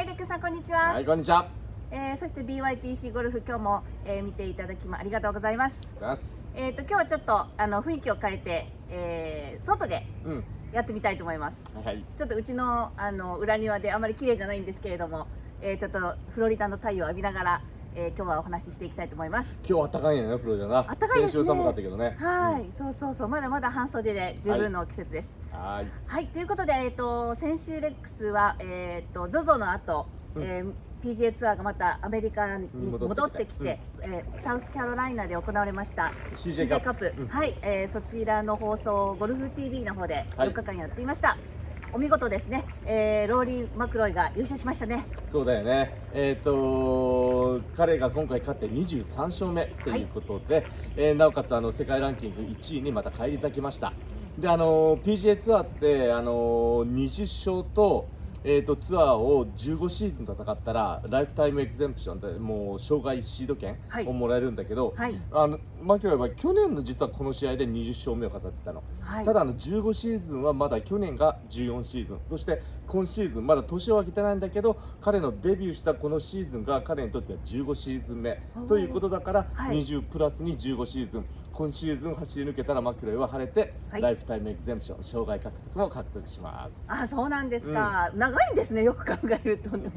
はい、レックさんこんにちは。はい、こんにちは。えー、そして BYTC ゴルフ今日も、えー、見ていただきまありがとうございます。ます。えっ、と今日はちょっとあの雰囲気を変えて、えー、外でうん。やってみたいと思います。はい。ちょっとうちのあの裏庭であまり綺麗じゃないんですけれども、えー、ちょっとフロリダの太陽を浴びながら、えー、今日はお話ししていきたいと思います。今日暖かいよね、フロリダな。暖かいですね。先週寒かったけどね。はい、そうそうそう。まだまだ半袖で十分の季節です。うん。はい。はい、ということで、えっと、先週レックスは、えっと、ZOZO の後、うん。えー PGA ツアーがまたアメリカにうん戻戻っきてっててきて、えーサウスカロライナで行われました CJ カップ、うん。はい、えーそちらの放送ゴルフ TV の方ではい。4日間やっていました、お見事ですね、えーローリー・マクロイが優勝しましたねそうだよね。えっ、と彼が今回勝って23勝目ということで、えーなおかつあの世界ランキング1位にまた返り咲きました。であの PGA ツアーってあの20勝とえー、とツアーを15シーズン戦ったらライフタイムエグゼンプションでもう障害シード権はい。をもらえるんだけど、はい。あのマキロイは去年の実はこの試合で20勝目を飾ってたの。はい。ただあの15シーズンはまだ去年が14シーズン。そして今シーズンまだ年を明けてないんだけど彼のデビューしたこのシーズンが彼にとっては15シーズン目。ということだからはい。20プラスに15シーズン。今シーズン走り抜けたらマキロイは晴れてはい。ライフタイムエグゼンプション障害獲得も獲得します。あそうなんですか、長いんですねよく考えると、ね、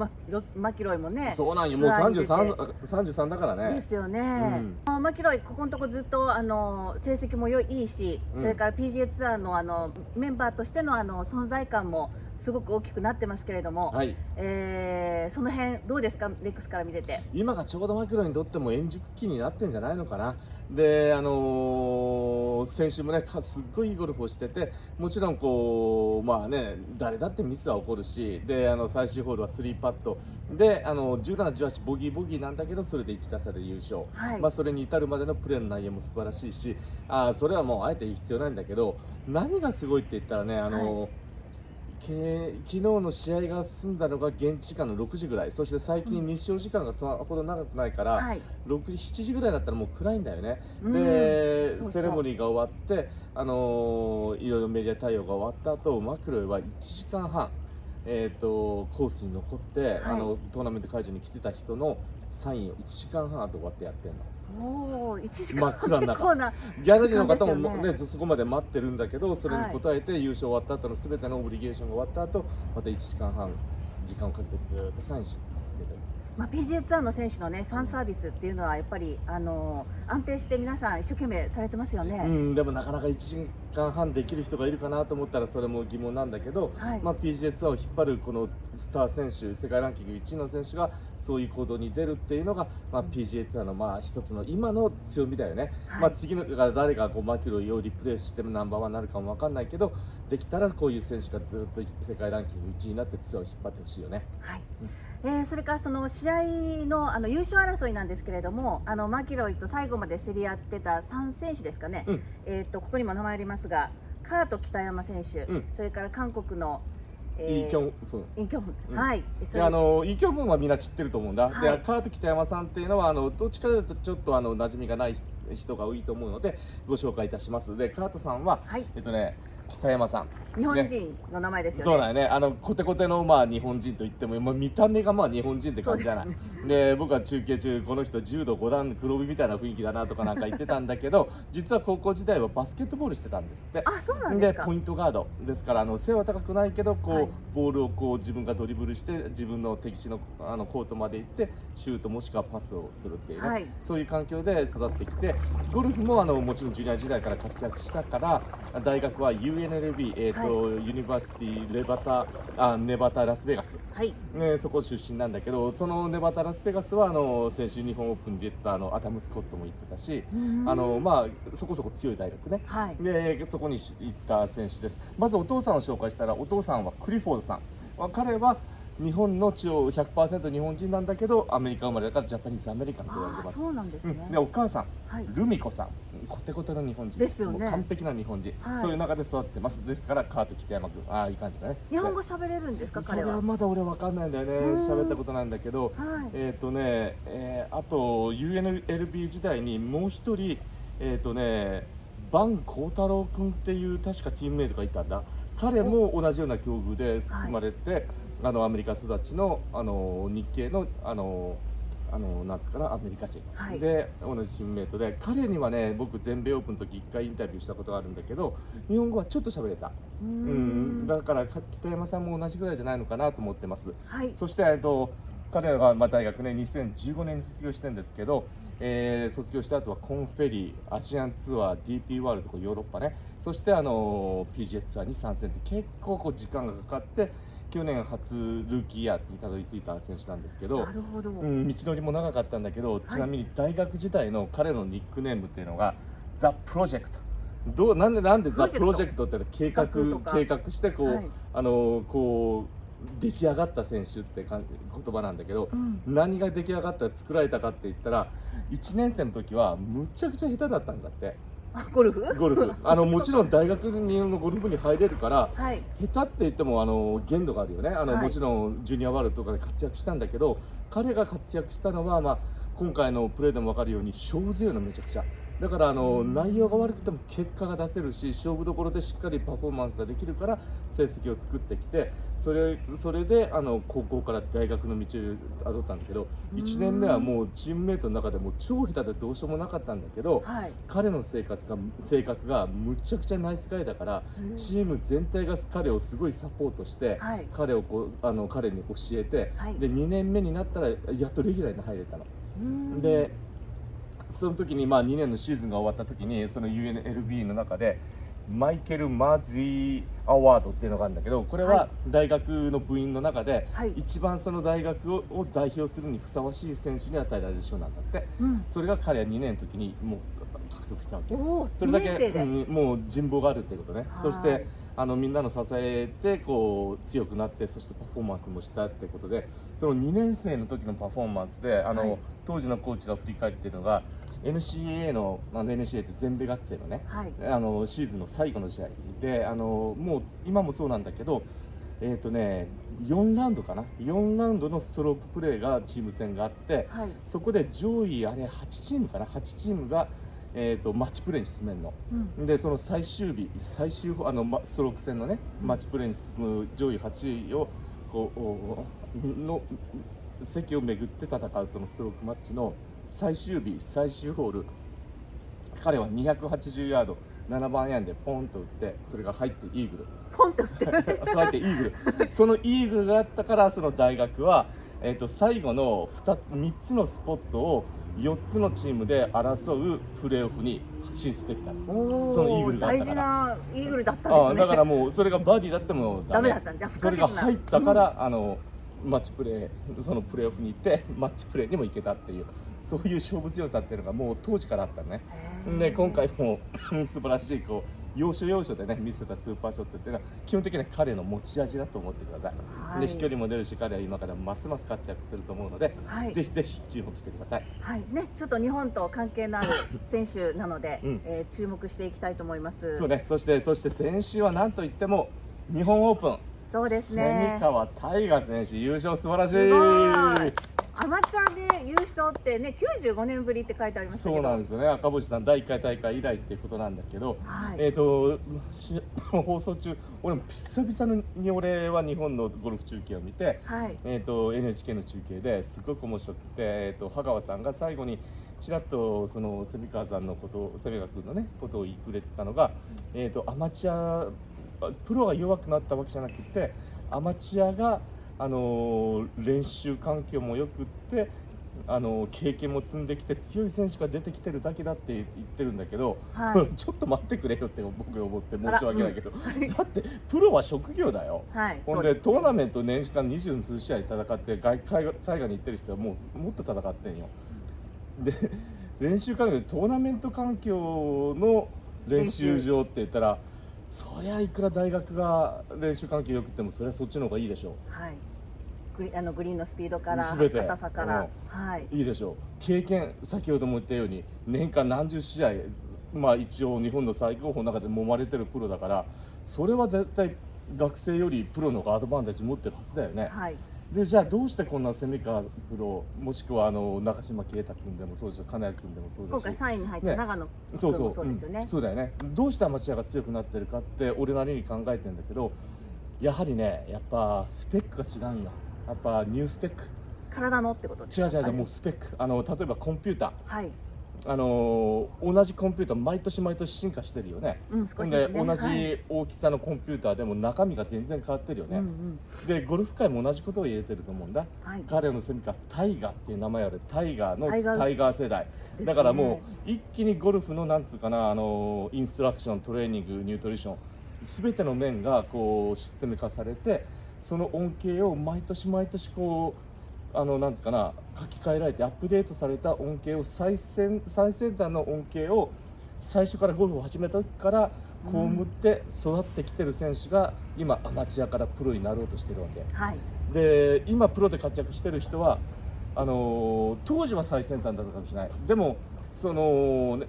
マキロイもね。そうなんよ。もうツアーに出て33 33だからね。ですよね、あマキロイここのとこずっとあの成績も良いいいし、うん。それから PGA ツアーのあのメンバーとしてのあの存在感もすごく大きくなってますけれども、はい。えーその辺どうですか？レックスから見てて。今がちょうどマキロイにとっても円熟期になってんじゃないのかな。で、あのー先週もね、かすっごいいいゴルフをしてて、もちろんこう、まあね、誰だってミスは起こるし、で、あの最終ホールは3パット、で、あの17、18、ボギーボギーなんだけど、それで1打差で優勝。はい。まあ、それに至るまでのプレーの内容も素晴らしいし、あーそれはもうあえて言う必要ないんだけど、何がすごいって言ったらね、あのーけ昨日の試合が済んだのが現地時間の6時ぐらい。そして最近日照時間がそれほど長くないから、はい。6時7時ぐらいだったらもう暗いんだよね、うん。でセレモニーが終わって、あのーいろいろメディア対応が終わった後マキロイは1時間半、えー、とコースに残って、あのトーナメント会場に来てた人のサインを1時間半後終わってやってんの。おお1時間真っ暗のなギャラリーの方も時間ですよね。そこまで待ってるんだけどそれに応えて優勝終わった後の全てのオブリゲーションが終わった後また1時間半時間をかけてずーっとサインし続けてるまあ、PGA ツアーの選手のねファンサービスっていうのはやっぱりあの安定して皆さん一生懸命されてますよね、うんでもなかなか1時間半できる人がいるかなと思ったらそれも疑問なんだけど、はい。まあ、PGA ツアーを引っ張るこのスター選手世界ランキング1位の選手がそういう行動に出るっていうのが、まあ、PGA ツアーのまあ一つの今の強みだよね、はい。まあ、次のが誰がこうマキロイをリプレイしてもナンバーワンになるかも分かんないけどできたらこういう選手がずっと世界ランキング1位になってツアーを引っ張ってほしいよね。はい。えーそれからその試合のあの優勝争いなんですけれどもあのマキロイと最後まで競り合ってた3選手ですかね、うん。えー、とここにも名前ありますがカート北山選手、うん。それから韓国の、イ・キョンフン。インキョンフン、うん。はい。あのイ・キョンフンはみんな知ってると思うんだ、はい。でカート北山さんっていうのはあのどっちかというとちょっとあの馴染みがない人が多いと思うのでご紹介いたします。でカートさんは、はい。えっとね北山さん。日本ね人の名前ですよね。そうだよね。あのコテコテのまあ日本人といっても、まあ、見た目がまあ日本人って感じじゃない。で僕は中継中この人柔道5段黒帯みたいな雰囲気だなとかなんか言ってたんだけど実は高校時代はバスケットボールしてたんですって。あそうなんですか。ポイントガード。ですからあの背は高くないけどこう、はい。ボールをこう自分がドリブルして自分の敵地のあのコートまで行ってシュートもしくはパスをするっていうね、はい。そういう環境で育ってきてゴルフもあのもちろんジュニア時代から活躍したから大学は UNLV、えーとユニバーシティレバタあネバタラスベガスはい。ね、そこ出身なんだけどそのネバタラスベガスはあの先週日本オープンに出てたあのアダム・スコットも行ってたし、うん。あのまあ、そこそこ強い大学ね、はい。でそこに行った選手です。まずお父さんを紹介したらお父さんはクリフォードさん。まあ彼は日本の血を100%日本人なんだけどアメリカ生まれだからジャパニーズアメリカンと言われてます。そうなんですね、うん。でお母さん、はい。ルミ子さんコテコテの日本人。ですよね。完璧な日本人、はい。そういう中で育ってます。ですからカート北山君ああいい感じだね。日本語喋れるんですかそれ彼は？はまだ俺わかんないんだよね。うん。喋ったことないんだけど、はい。えっ、とね、えーあと UNLB 時代にもう一人えっ、とねバン幸太郎君っていう確かチームメイトがいたんだ。彼も同じような境遇で生まれて、あのアメリカ育ちのあの日系のあのあのなんつうかなアメリカ人、はい。で同じチームメイトで彼にはね僕全米オープンの時1回インタビューしたことがあるんだけど日本語はちょっと喋れた、ううん、だからか北山さんも同じぐらいじゃないのかなと思ってます。はい。そして、えっと、彼らがまあ大学ね2015年に卒業してるんですけど、えー卒業した後はコンフェリーアジアンツアー DP ワールドヨーロッパね。そしてあの PGA ツアーに参戦って結構こう時間がかかって去年初ルーキーイヤーにたどり着いた選手なんですけどな、るほど、うん、道のりも長かったんだけど、ちなみに大学時代の彼のニックネームっていうのがザ・プロジェクトどうなんでなんでザ・ププロジェクトって計画計画してこう、はい。あのこう出来上がった選手ってかん言葉なんだけど、うん。何が出来上がった作られたかって言ったら1年生の時はむちゃくちゃ下手だったんだって。あ ゴルフ？ゴルフ。あのもちろん大学のゴルフに入れるからはい。下手って言ってもあの限度があるよね。あの、はい。もちろんジュニアワールドとかで活躍したんだけど彼が活躍したのは、まあ、今回のプレーでも分かるように勝負強いのめちゃくちゃだからあの内容が悪くても結果が出せるし勝負どころでしっかりパフォーマンスができるから成績を作ってきてそれそれであの高校から大学の道をたどったんだけど1年目はもうチームメートの中でも超下手でどうしようもなかったんだけど、はい。彼の生活が性格がむちゃくちゃナイスガイだからうん。チーム全体が彼をすごいサポートして、はい。彼をこうあの彼に教えて、はい。で2年目になったらやっとレギュラーに入れたの。うん。でその時にまあ2年のシーズンが終わった時にその UNLB の中でマイケル・マーズィアワードっていうのがあるんだけどこれはは大学の部員の中ではい。一番その大学をを代表するにふさわしい選手に与えられる賞なんだって。うん。それが彼は2年の時にもう獲得したわけ。それだ2年生で、けうんもう人望があるってことね。はい。そしてあのみんなの支えてこう強くなってそしてパフォーマンスもしたってことでその2年生の時のパフォーマンスであの、はい。当時のコーチが振り返っているのが NCAA のあの NCAA って全米学生のねはい。あのシーズンの最後の試合であのもう今もそうなんだけどえっ、とね4ラウンドかな？4ラウンドのストロークプレーがチーム戦があってはい。そこで上位あれ8チームかな？8チームが、えー、とマッチプレーに進めるの。うん。でその最終日最終あのまストローク戦のねマッチプレーに進む上位8位をこうおの席を巡って戦うそのストロークマッチの最終日最終ホール。彼は280ヤード7番アイアンでポンと打ってそれが入ってイーグル。ポンと打って。入ってイーグル。そのイーグルがあったからその大学は、えー、と最後の 2, 3つのスポットを4つのチームで争うプレーオフに進出できたそのイーグおルがあったから。大事なイーグルだったんですね。ああだからもうそれがバーディーだってもダメ。だったんじゃ不それが入ったから、あのマッチプレーそのプレーオフに行ってマッチプレーにも行けたっていうそういう勝負強さっていうのがもう当時からあったのね。で今回も素晴らしいこう要所要所でね見せたスーパーショットっていうのは基本的には彼の持ち味だと思ってください、はい。で飛距離も出るし彼は今からますます活躍すると思うので、はい。ぜひぜひ注目してください。はい。ね、ちょっと日本と関係のある選手なので、うん。えー注目していきたいと思います。そうね。そしてそして先週は何といっても日本オープン。そうですね。蝉川大河選手優勝素晴らしいアマチュアで優勝ってね、95年ぶりって書いてありましたけど。そうなんですよね赤星さん第1回大会以来っていうことなんだけど、はいえっ、とし 放送中俺も久々に俺は日本のゴルフ中継を見て、はい。えー、と NHK の中継ですごく面白くて、えー、と羽川さんが最後にちらっとその蝉川さんのことを蝉川君のねことを言ってくれたのが、えー、とアマチュアプロが弱くなったわけじゃなくてアマチュアが、あのー練習環境もよくって、あのー経験も積んできて強い選手が出てきてるだけだって言ってるんだけど、はい ちょっと待ってくれよって僕は思って申し訳ないけど、うん だってプロは職業だよ。はい。ほんですトーナメント年間二十数試合戦って外海外海外に行ってる人はもうもっと戦ってんよ。で練習環境でトーナメント環境の練習場って言ったらそりゃいくら大学が練習環境良くてもそりゃそっちの方がいいでしょはい。グリあのグリーンのスピードから全て硬さから、はい。ういいでしょう経験先ほども言ったように年間何十試合まあ一応日本の最高峰の中で揉まれてるプロだからそれは絶対学生よりプロの方がアドバンテージ持ってるはずだよね。はい。でじゃあどうしてこんな蝉川プロもしくはあの中島啓太君でもそうですし金谷君でもそう今回ですし3位に入ったね。長野君もそうそう。そうですよね。うん。そうだよね。どうしてアマチュアが強くなってるかって俺なりに考えてんだけどやはりねやっぱスペックが違うんよ。やっぱニュースペック。体のってこと違う違うもうスペック。あの例えばコンピューター。はい、あの同じコンピューター毎年毎年進化してるよね。うん、少しで同はい。じ大きさのコンピューターでも中身が全然変わってるよね、うん。うんでゴルフ界も同じことを言えてると思うんだ。はい、彼のセミカタイガーっていう名前あるタイガーのタイガー。タイガー世代。ですね。だからもう一気にゴルフのなんつうかなあのインストラクショントレーニングニュートリション全ての面がこうシステム化されてその恩恵を毎年毎年こうあのなんつうかな書き換えられてアップデートされた恩恵を最先最先端の恩恵を最初からゴルフを始めた時から被って育ってきてる選手が今アマチュアからプロになろうとしてるわけ。はい、で今プロで活躍してる人はあのー当時は最先端だったかもしれないでもその,、ね、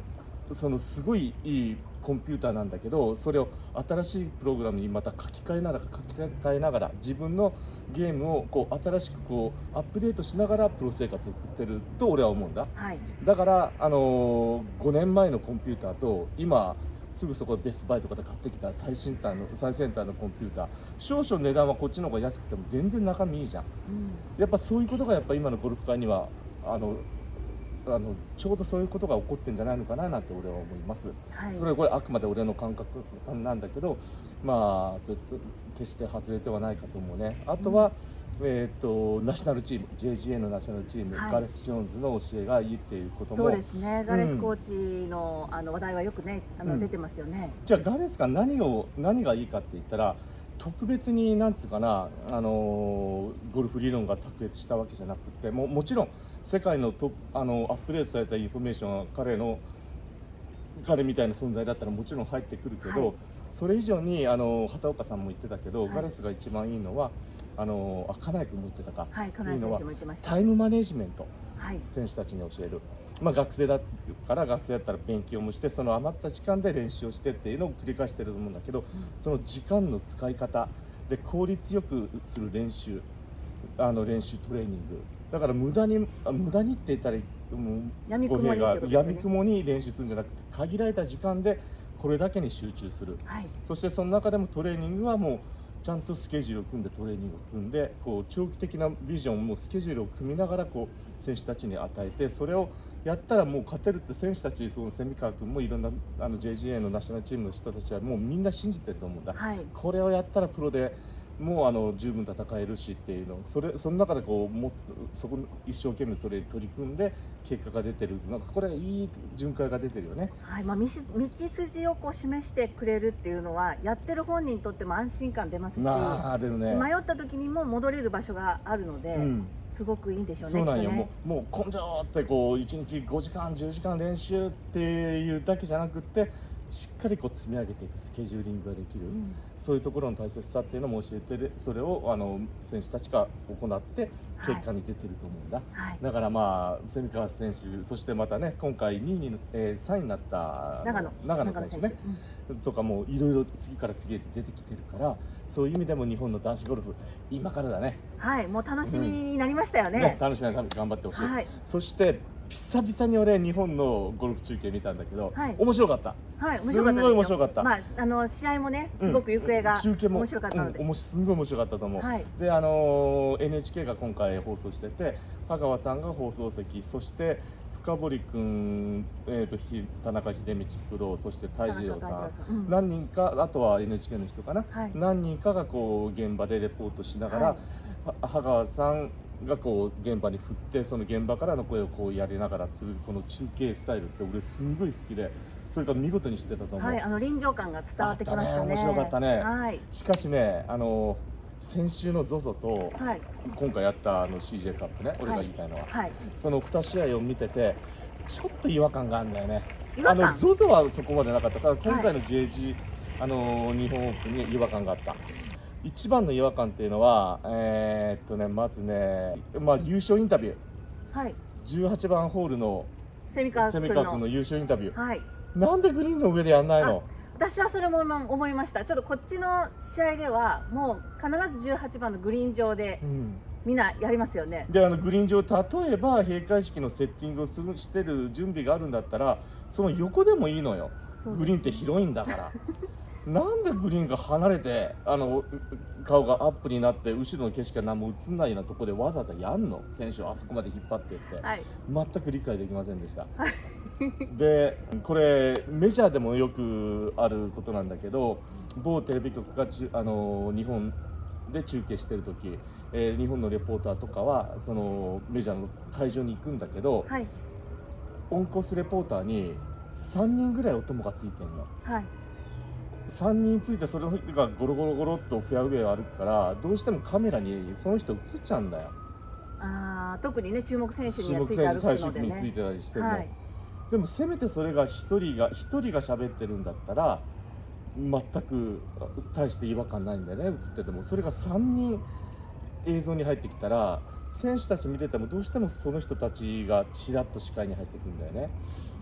そのすごいいいコンピューターなんだけどそれを新しいプログラムにまた書き換えながら書き換えながら自分のゲームをこう新しくこうアップデートしながらプロ生活を送ってると俺は思うんだ。はい、だから、あのー5年前のコンピューターと今すぐそこでベストバイとかで買ってきた最新端の最先端のコンピューター。少々値段はこっちの方が安くても全然中身いいじゃん。うん、やっぱそういうことがやっぱ今のゴルフ界にはあのあのちょうどそういうことが起こってんじゃないのかななんて俺は思います。はい、それはこれあくまで俺の感覚なんだけどまあそれと決して外れてはないかと思うね。あとは、えー、とナショナルチーム JGA のナショナルチーム、はい。ガレス・ジョーンズの教えがいいっていうことも。そうですね、ガレスコーチの,、あの話題はよくねあの、うん。出てますよね。じゃあガレスが何を何がいいかって言ったら特別になんつうかな、あのーゴルフ理論が卓越したわけじゃなくてももちろん世界のトあのアップデートされたインフォメーションは彼の彼みたいな存在だったらもちろん入ってくるけど、はい。それ以上にあの畑岡さんも言ってたけど、はい。ガレスが一番いいのはあのあ金井君も言ってたか、はい、金井選手も言ってました。タイムマネジメント。はい、選手たちに教える、まあ、学生だから学生だったら勉強もしてその余った時間で練習をしてっていうのを繰り返してると思うんだけどその時間の使い方で効率よくする練習あの練習トレーニング。だから無駄にあ無駄にって言ったらもう闇雲にって語弊がことですよね。闇雲に練習するんじゃなくて限られた時間でこれだけに集中する。はい、そしてその中でもトレーニングはもうちゃんとスケジュールを組んでトレーニングを組んでこう長期的なビジョンもスケジュールを組みながらこう選手たちに与えてそれをやったらもう勝てるって選手たちその蝉川君もいろんなあの JGA のナショナルチームの人たちはもうみんな信じてると思うんだ、はい、これをやったらプロでもうあの十分戦えるしっていうのそれその中でこうもそこ一生懸命それに取り組んで結果が出てるなんかこれいい巡回が出てるよね。はい、まあ、道道筋をこう示してくれるっていうのは、やってる本人にとっても安心感出ますし。なるね。迷った時にも戻れる場所があるので、うんすごくいいんでしょうね。そうなんよ、ねもう根性ってこう1日5時間10時間練習っていうだけじゃなくってしっかりこう積み上げていくスケジューリングができる、うんそういうところの大切さっていうのも教えてるそれをあの選手たちが行って結果に出てると思うんだ、はい、だからまあ蝉川選手そしてまたね今回2位に、えー3位になった長野。長野選手ね。うん。とかもいろいろ次から次へと出てきてるからそういう意味でも日本の男子ゴルフ今からだね。はい、もう楽しみになりましたよね。ね楽しみな頑張ってほしい、はい、そして久々に俺日本のゴルフ中継見たんだけど、はい。面白かった。はい、すんごい面白かった。まあ、あの試合もね、すごく行方が中継も面白かったので。うんすんごい面白かったと思う、はい、であのー NHK が今回放送してて香川さんが放送席そして深堀君、えー、とひ田中秀道プロそして泰次郎さん。うん。何人かあとは NHK の人かな、はい。何人かがこう現場でレポートしながら、はい。は香川さんがこう現場に振ってその現場からの声をこうやりながらするこの中継スタイルって俺すんごい好きでそれから見事にしてたと思う、はい、あの臨場感が伝わってきましたね。面白かったね。はい、しかしねあの先週の ZOZO とはい、今回やったあの CJ カップね俺が言いたいのは、はい、その2試合を見ててちょっと違和感があるんだよね。違和感。あの ZOZO はそこまでなかった。ただ今回の JG、あの日本オープンに違和感があった。一番の違和感っていうのはえーっとねまずね、まあ、優勝インタビュー。はい、18番ホールの蝉川君蝉川君のの。優勝インタビュー。はい、な。んでグリーンの上でやんないの？私はそれも思いました。ちょっとこっちの試合では、もう必ず18番のグリーン上でうん。みんなやりますよね。であのグリーン上例えば閉会式のセッティングをするしてる準備があるんだったらその横でもいいのよ。グリーンって広いんだからなんでグリーンが離れてあの顔がアップになって後ろの景色が何も映んないようなところでわざわざやんの？選手をあそこまで引っ張っていって、はい。全く理解できませんでした。でこれメジャーでもよくあることなんだけど某テレビ局があの日本で中継してる時、えー日本のレポーターとかはそのメジャーの会場に行くんだけどはい。オンコースレポーターに3人ぐらいお供がついてるの。はい3人ついてそれの人がゴロゴロゴロっとフェアウェイを歩くからどうしてもカメラにその人映っちゃうんだよ。あー特にね注目選手には注目ついて最終組についてたりしてるの、はい。でもせめてそれが1人が一人が喋ってるんだったら全く大して違和感ないんだよね映ってても。それが3人映像に入ってきたら選手たち見ててもどうしてもその人たちがちらっと視界に入ってくるんだよね。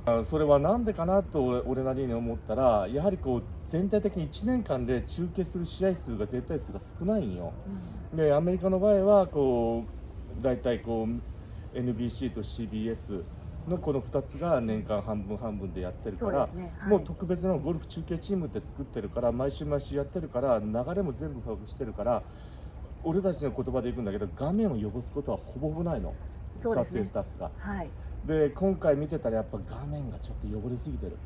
あそれはなんでかなと俺俺なりに思ったらやはりこう全体的に1年間で中継する試合数が絶対数が少ないんよ。でアメリカの場合はこう大体こう NBC と CBS のこの2つが年間半分半分でやってるから、ね、はい、もう特別なゴルフ中継チームって作ってるから毎週毎週やってるから流れも全部把握してるから俺たちの言葉で言うんだけど画面を汚すことはほぼほぼないの、ね。影スタッフが。はい。で今回見てたらやっぱ画面がちょっと汚れすぎてる。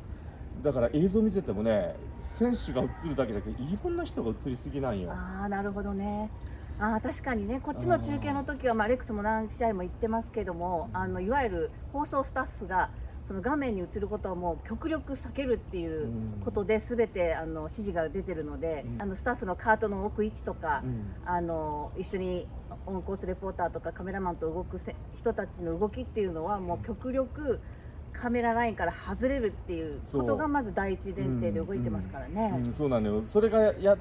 だから映像見ててもね選手が映るだけだけどいろんな人が映りすぎなんよ。ああなるほどね。あー確かにねこっちの中継の時はまあレックスも何試合も行ってますけどもあのいわゆる放送スタッフがその画面に映ることをもう極力避けるっていうことで全てあの指示が出てるので、うん。あのスタッフのカートの置く位置とか、うん。あの一緒にオンコースレポーターとかカメラマンと動くせ人たちの動きっていうのはもう極力カメララインから外れるっていうことがまず第一前提で動いてますからね。うん、そうなのよ。それがや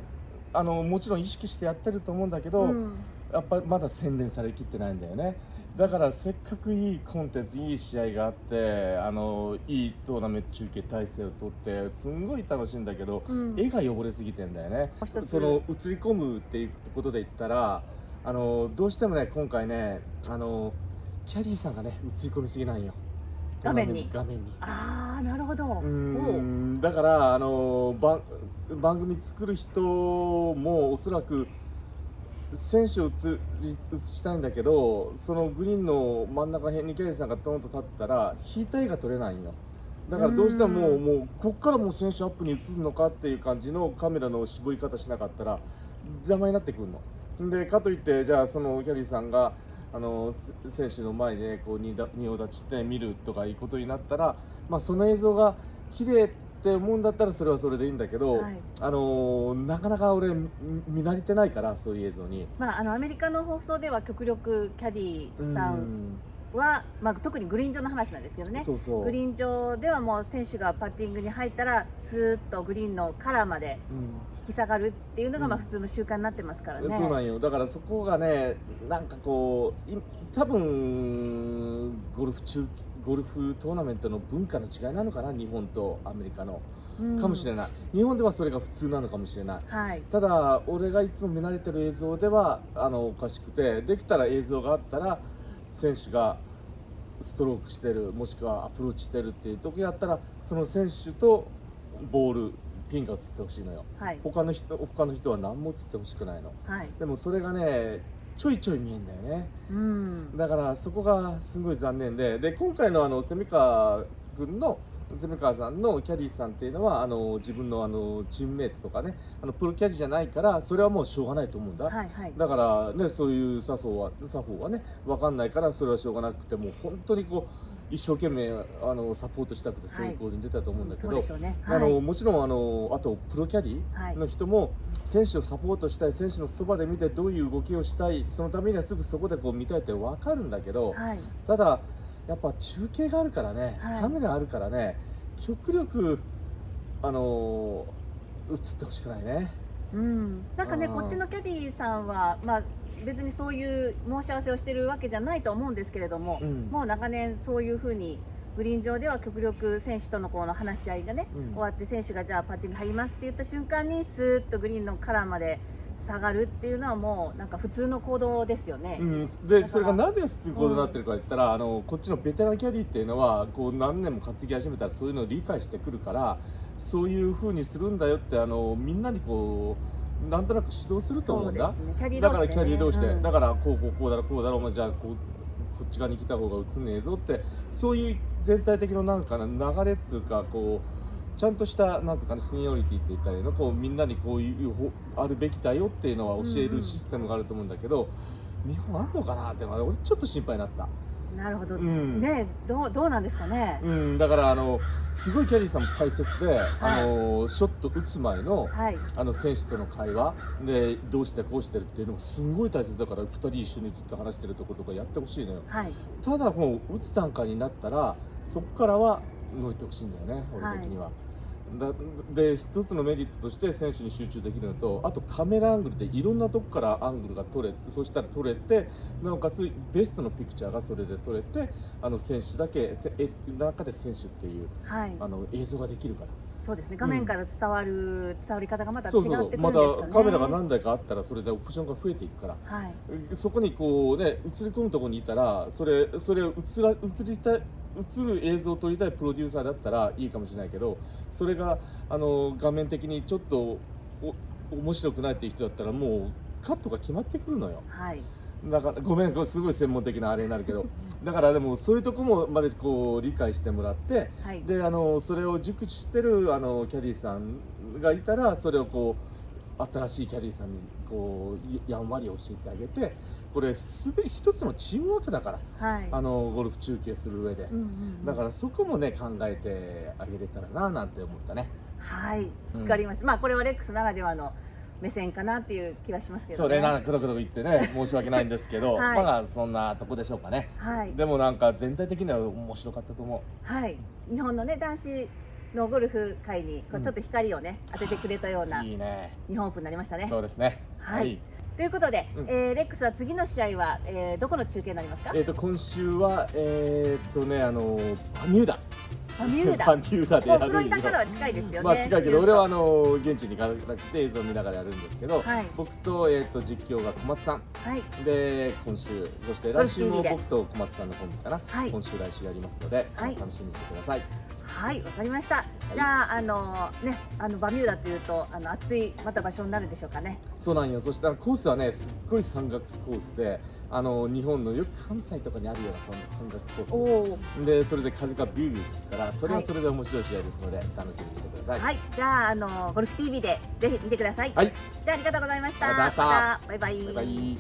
あのもちろん意識してやってると思うんだけど、うん。やっぱまだ洗練されきってないんだよねだからせっかくいいコンテンツいい試合があってあのいいトーナメント中継体制をとってすんごい楽しいんだけど、うん。絵が汚れすぎてんだよね。その映り込むっていうことで言ったらあのどうしてもね今回ねあのキャディーさんがね映り込みすぎなんよ。画面に。画面に。ああなるほど。うん。だからあの番番組作る人もおそらく選手を映り映したいんだけどそのグリーンの真ん中辺にケリーさんがドーンと立ったら引いた絵が撮れないんよ。だからどうしてももうこっからもう選手アップに映るのかっていう感じのカメラの絞り方しなかったら邪魔になってくるの。でかといってじゃあそのキャリーさんがあのせ選手の前で、ね、こう仁仁王立ちして見るとかいうことになったら、まあ、その映像が綺麗って思うんだったらそれはそれでいいんだけど、はい。あのなかなか俺見見慣れてないからそういう映像に。まあ、あのアメリカの放送では極力キャディーさんうは、まあ、特にグリーン上の話なんですけどね。そうそう。グリーン上ではもう選手がパッティングに入ったらスーッとグリーンのカラーまでうん。引き下がるっていうのがまあうん。普通の習慣になってますからね。そうなんよ。だからそこがねなんかこうい多分ゴルフ中ゴルフトーナメントの文化の違いなのかな日本とアメリカの、うん。かもしれない。日本ではそれが普通なのかもしれない。はい。ただ俺がいつも見慣れてる映像ではあのおかしくてできたら映像があったら選手がストロークしてるもしくはアプローチしてるっていう時やったらその選手とボールピンが映ってほしいのよ。はい。他の人他の人は何も映ってほしくないの。はい。でもそれがねちょいちょい見えんだよね。うん。だからそこがすごい残念でで今回のあの蝉川君の蝉川さんのキャディーさんっていうのはあの自分のあのチームメイトとかねあのプロキャディーじゃないからそれはもうしょうがないと思うんだ、はいはい。だからねそういう作法は作法はね分かんないからそれはしょうがなくてもう本当にこう一生懸命あのサポートしたくてそういう行動に出たと思うんだけど、そうでしょうね。あのはいもちろんあのあとプロキャディはいの人も選手をサポートしたい選手のそばで見てどういう動きをしたいそのためにはすぐそこでこう見たいって分かるんだけど、はい。ただやっぱ中継があるからね、はい。カメラあるからね極力あの映ってほしくないね。うん、なんかねこっちのキャディーさんは、まあ、別にそういう申し合わせをしてるわけじゃないと思うんですけれども、うん。もう長年そういうふうにグリーン上では極力選手とのこの話し合いがね、うん。終わって選手がじゃあパッティング入りますって言った瞬間にスーッとグリーンのカラーまで下がるっていうのはもうなんか普通の行動ですよね。うん、でそれがなぜ普通行動になってるか言ったら、あのこっちのベテランキャディーっていうのはこう何年も担ぎ始めたらそういうのを理解してくるからそういう風にするんだよってあのみんなにこうなんとなく指導すると思うんだ。ね。キャディーだからキャディー同士で、うん。だからこうこうこうだろこうだろお前じゃあこうこっち側に来た方が映んねえぞってそういう全体的のなんかな流れっつうかこうちゃんとしたなんつうかねスニオリティって言ったらいいの？こうみんなにこういうあるべきだよっていうのは教えるシステムがあると思うんだけど、日本あんのかなって俺ちょっと心配になった。なるほど、うん。ねどうどうなんですかね、うん、だからあのすごいキャディーさんも大切で、あのショット打つ前のはい。あの選手との会話。でどうしてこうしてるっていうのもすんごい大切だから2人一緒にずっと話してるところとかやってほしいのよ。はい。ただもう打つ段階になったらそこからは動いてほしいんだよね俺的には。だで一つのメリットとして選手に集中できるのとあとカメラアングルでいろんなとこからアングルが取れそうしたら撮れてなおかつベストのピクチャーがそれで撮れてあの選手だけ中で選手っていうはいあの映像ができるから。そうですね。画面から伝わる、伝わり方がまた違ってくるんですかそうまねたカメラが何台かあったらそれでオプションが増えていくから。はい。そこにこうね映り込むところにいたらそれそれを映ら映りたい映る映像を撮りたいプロデューサーだったらいいかもしれないけどそれがあの画面的にちょっとお面白くないっていう人だったらもうカットが決まってくるのよ。はいだからごめんこれすごい専門的なあれになるけど。だからでもそういうとこもまでこう理解してもらってはい。であのそれを熟知してるあのキャディーさんがいたらそれをこう新しいキャディーさんにこうやんわり教えてあげてこれすべ一つのチームワークだからはい。あのゴルフ中継する上で。うんうんうん。だからそこもね考えてあげれたらななんて思ったね。はい。うん。わかりました、まあこれはレックスならではの目線かなっていう気はしますけどね。そうねなんかくどくど言ってね 申し訳ないんですけど、はい。まあそんなとこでしょうかね。はい。でもなんか全体的には面白かったと思はい。日本のね男子のゴルフ界にこううんちょっと光をね、当ててくれたよううないいね。日本オープンになりましたね。そうですね。はい。ということで、うん。えーレックスは次の試合は、えーどこの中継になりますか？えっ、と今週はえっ、とねあのバミューダバミューダバミューダでやるフロリダからは近いですよね。まあ近いけど俺はあのの現地に行かなくて映像を見ながらやるんですけど、はい。僕と,、えー、と実況が小松さん。はい。で今週そして来週も僕と小松さんのコンビかな、はい。今週来週やりますので、はい。楽しみにしてください。はいわかりました、じゃああのねあのバミューダというとあの暑いまた場所になるんでしょうかね。そうなんよ。そしたらコースはねすっごい山岳コースであの日本のよく関西とかにあるようなこの山岳コおーおスでそれで風がビュービュー吹くからそれはそれで面白い試合ですので、楽しみにしてください。はい。じゃああのゴルフ TV でぜひ見てください、はい。じゃあありがとうございました。また。バイバイ。バイバイ